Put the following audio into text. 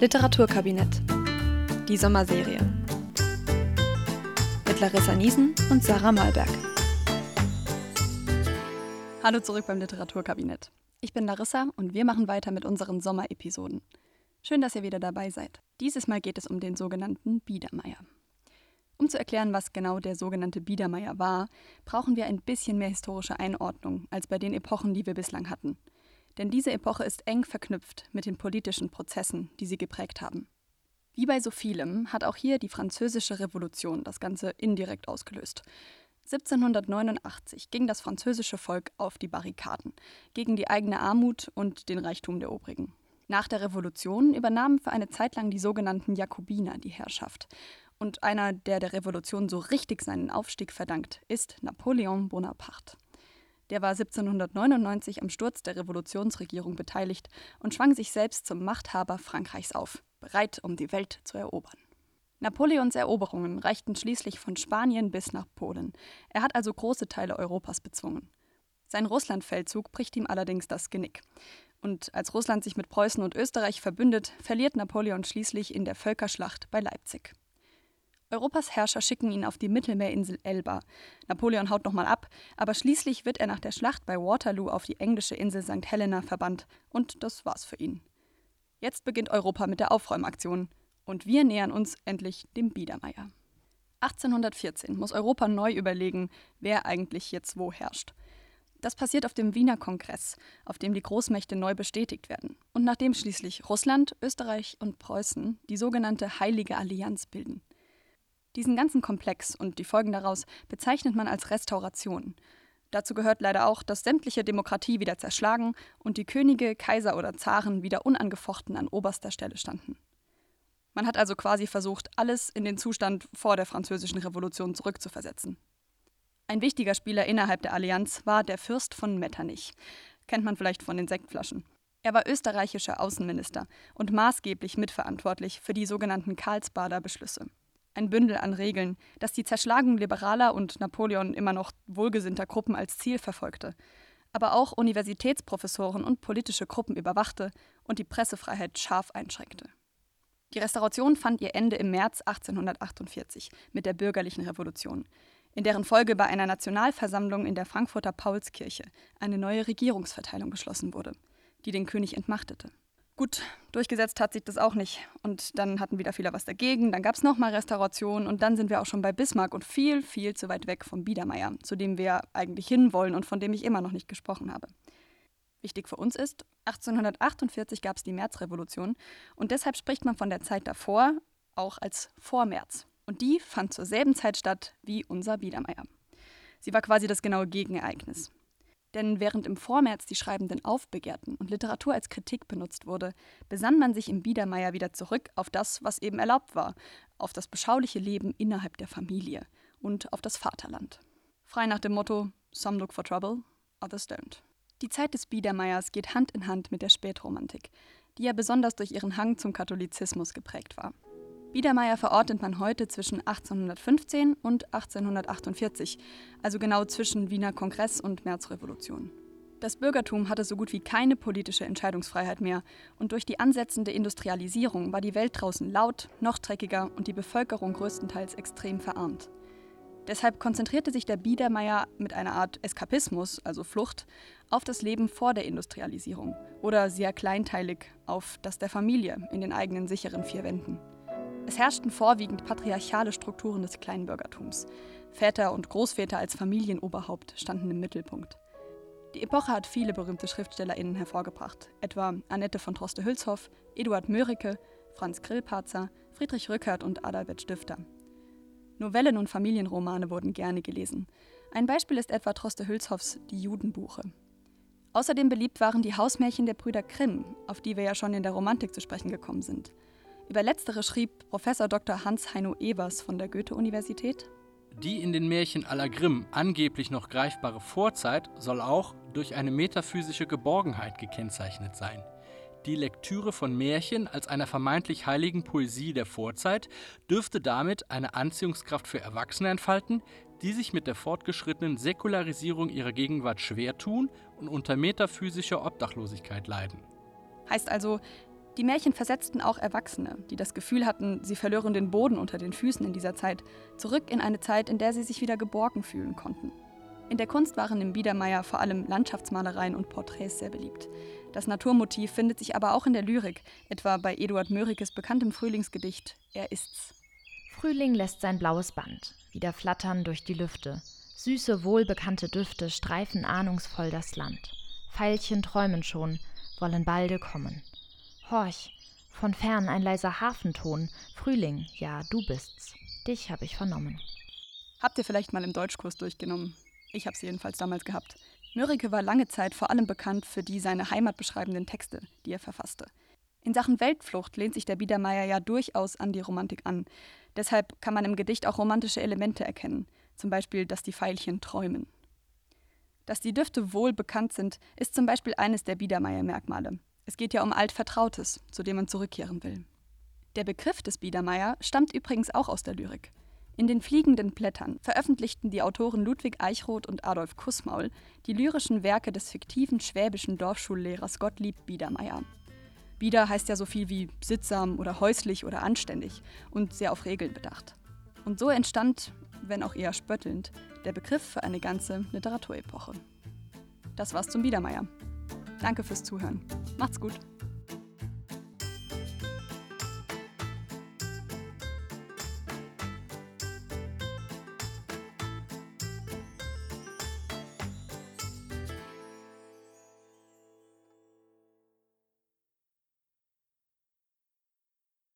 Literaturkabinett. Die Sommerserie. Mit Larissa Niesen und Sarah Malberg. Hallo zurück beim Literaturkabinett. Ich bin Larissa und wir machen weiter mit unseren Sommerepisoden. Schön, dass ihr wieder dabei seid. Dieses Mal geht es um den sogenannten Biedermeier. Um zu erklären, was genau der sogenannte Biedermeier war, brauchen wir ein bisschen mehr historische Einordnung als bei den Epochen, die wir bislang hatten. Denn diese Epoche ist eng verknüpft mit den politischen Prozessen, die sie geprägt haben. Wie bei so vielem hat auch hier die Französische Revolution das Ganze indirekt ausgelöst. 1789 ging das französische Volk auf die Barrikaden gegen die eigene Armut und den Reichtum der Obrigen. Nach der Revolution übernahmen für eine Zeit lang die sogenannten Jakobiner die Herrschaft. Und einer, der der Revolution so richtig seinen Aufstieg verdankt, ist Napoleon Bonaparte. Der war 1799 am Sturz der Revolutionsregierung beteiligt und schwang sich selbst zum Machthaber Frankreichs auf, bereit, um die Welt zu erobern. Napoleons Eroberungen reichten schließlich von Spanien bis nach Polen. Er hat also große Teile Europas bezwungen. Sein Russlandfeldzug bricht ihm allerdings das Genick. Und als Russland sich mit Preußen und Österreich verbündet, verliert Napoleon schließlich in der Völkerschlacht bei Leipzig. Europas Herrscher schicken ihn auf die Mittelmeerinsel Elba. Napoleon haut nochmal ab, aber schließlich wird er nach der Schlacht bei Waterloo auf die englische Insel St. Helena verbannt und das war's für ihn. Jetzt beginnt Europa mit der Aufräumaktion und wir nähern uns endlich dem Biedermeier. 1814 muss Europa neu überlegen, wer eigentlich jetzt wo herrscht. Das passiert auf dem Wiener Kongress, auf dem die Großmächte neu bestätigt werden und nachdem schließlich Russland, Österreich und Preußen die sogenannte Heilige Allianz bilden. Diesen ganzen Komplex und die Folgen daraus bezeichnet man als Restauration. Dazu gehört leider auch, dass sämtliche Demokratie wieder zerschlagen und die Könige, Kaiser oder Zaren wieder unangefochten an oberster Stelle standen. Man hat also quasi versucht, alles in den Zustand vor der Französischen Revolution zurückzuversetzen. Ein wichtiger Spieler innerhalb der Allianz war der Fürst von Metternich. Kennt man vielleicht von den Sektflaschen. Er war österreichischer Außenminister und maßgeblich mitverantwortlich für die sogenannten Karlsbader Beschlüsse ein Bündel an Regeln, das die Zerschlagung liberaler und Napoleon immer noch wohlgesinnter Gruppen als Ziel verfolgte, aber auch Universitätsprofessoren und politische Gruppen überwachte und die Pressefreiheit scharf einschränkte. Die Restauration fand ihr Ende im März 1848 mit der bürgerlichen Revolution, in deren Folge bei einer Nationalversammlung in der Frankfurter Paulskirche eine neue Regierungsverteilung beschlossen wurde, die den König entmachtete. Gut, durchgesetzt hat sich das auch nicht. Und dann hatten wieder viele was dagegen. Dann gab es nochmal Restauration und dann sind wir auch schon bei Bismarck und viel, viel zu weit weg vom Biedermeier, zu dem wir eigentlich hinwollen und von dem ich immer noch nicht gesprochen habe. Wichtig für uns ist, 1848 gab es die Märzrevolution und deshalb spricht man von der Zeit davor auch als Vormärz. Und die fand zur selben Zeit statt wie unser Biedermeier. Sie war quasi das genaue Gegenereignis. Denn während im Vormärz die Schreibenden aufbegehrten und Literatur als Kritik benutzt wurde, besann man sich im Biedermeier wieder zurück auf das, was eben erlaubt war, auf das beschauliche Leben innerhalb der Familie und auf das Vaterland. Frei nach dem Motto Some look for trouble, others don't. Die Zeit des Biedermeiers geht Hand in Hand mit der Spätromantik, die ja besonders durch ihren Hang zum Katholizismus geprägt war. Biedermeier verortet man heute zwischen 1815 und 1848, also genau zwischen Wiener Kongress und Märzrevolution. Das Bürgertum hatte so gut wie keine politische Entscheidungsfreiheit mehr und durch die ansetzende Industrialisierung war die Welt draußen laut, noch dreckiger und die Bevölkerung größtenteils extrem verarmt. Deshalb konzentrierte sich der Biedermeier mit einer Art Eskapismus, also Flucht, auf das Leben vor der Industrialisierung oder sehr kleinteilig auf das der Familie in den eigenen sicheren vier Wänden. Es herrschten vorwiegend patriarchale Strukturen des Kleinbürgertums. Väter und Großväter als Familienoberhaupt standen im Mittelpunkt. Die Epoche hat viele berühmte SchriftstellerInnen hervorgebracht, etwa Annette von Droste-Hülshoff, Eduard Mörike, Franz Grillparzer, Friedrich Rückert und Adalbert Stifter. Novellen und Familienromane wurden gerne gelesen. Ein Beispiel ist etwa Droste-Hülshoffs Die Judenbuche. Außerdem beliebt waren die Hausmärchen der Brüder Grimm, auf die wir ja schon in der Romantik zu sprechen gekommen sind. Über letztere schrieb Professor Dr. Hans-Heino Evers von der Goethe-Universität. Die in den Märchen aller Grimm angeblich noch greifbare Vorzeit soll auch durch eine metaphysische Geborgenheit gekennzeichnet sein. Die Lektüre von Märchen als einer vermeintlich heiligen Poesie der Vorzeit dürfte damit eine Anziehungskraft für Erwachsene entfalten, die sich mit der fortgeschrittenen Säkularisierung ihrer Gegenwart schwer tun und unter metaphysischer Obdachlosigkeit leiden. Heißt also, Die Märchen versetzten auch Erwachsene, die das Gefühl hatten, sie verlören den Boden unter den Füßen in dieser Zeit, zurück in eine Zeit, in der sie sich wieder geborgen fühlen konnten. In der Kunst waren im Biedermeier vor allem Landschaftsmalereien und Porträts sehr beliebt. Das Naturmotiv findet sich aber auch in der Lyrik, etwa bei Eduard Mörikes bekanntem Frühlingsgedicht Er ist's. Frühling lässt sein blaues Band wieder flattern durch die Lüfte. Süße, wohlbekannte Düfte streifen ahnungsvoll das Land. Veilchen träumen schon, wollen balde kommen. Horch, von fern ein leiser Hafenton. Frühling, ja, du bist's. Dich hab ich vernommen. Habt ihr vielleicht mal im Deutschkurs durchgenommen? Ich habe sie jedenfalls damals gehabt. Mörike war lange Zeit vor allem bekannt für die seine Heimat beschreibenden Texte, die er verfasste. In Sachen Weltflucht lehnt sich der Biedermeier ja durchaus an die Romantik an. Deshalb kann man im Gedicht auch romantische Elemente erkennen, zum Beispiel, dass die Veilchen träumen. Dass die Düfte wohl bekannt sind, ist zum Beispiel eines der Biedermeier-Merkmale. Es geht ja um Altvertrautes, zu dem man zurückkehren will. Der Begriff des Biedermeier stammt übrigens auch aus der Lyrik. In den fliegenden Blättern veröffentlichten die Autoren Ludwig Eichroth und Adolf Kussmaul die lyrischen Werke des fiktiven schwäbischen Dorfschullehrers Gottlieb Biedermeier. Bieder heißt ja so viel wie sittsam oder häuslich oder anständig und sehr auf Regeln bedacht. Und so entstand, wenn auch eher spöttelnd, der Begriff für eine ganze Literaturepoche. Das war's zum Biedermeier. Danke fürs Zuhören. Macht's gut.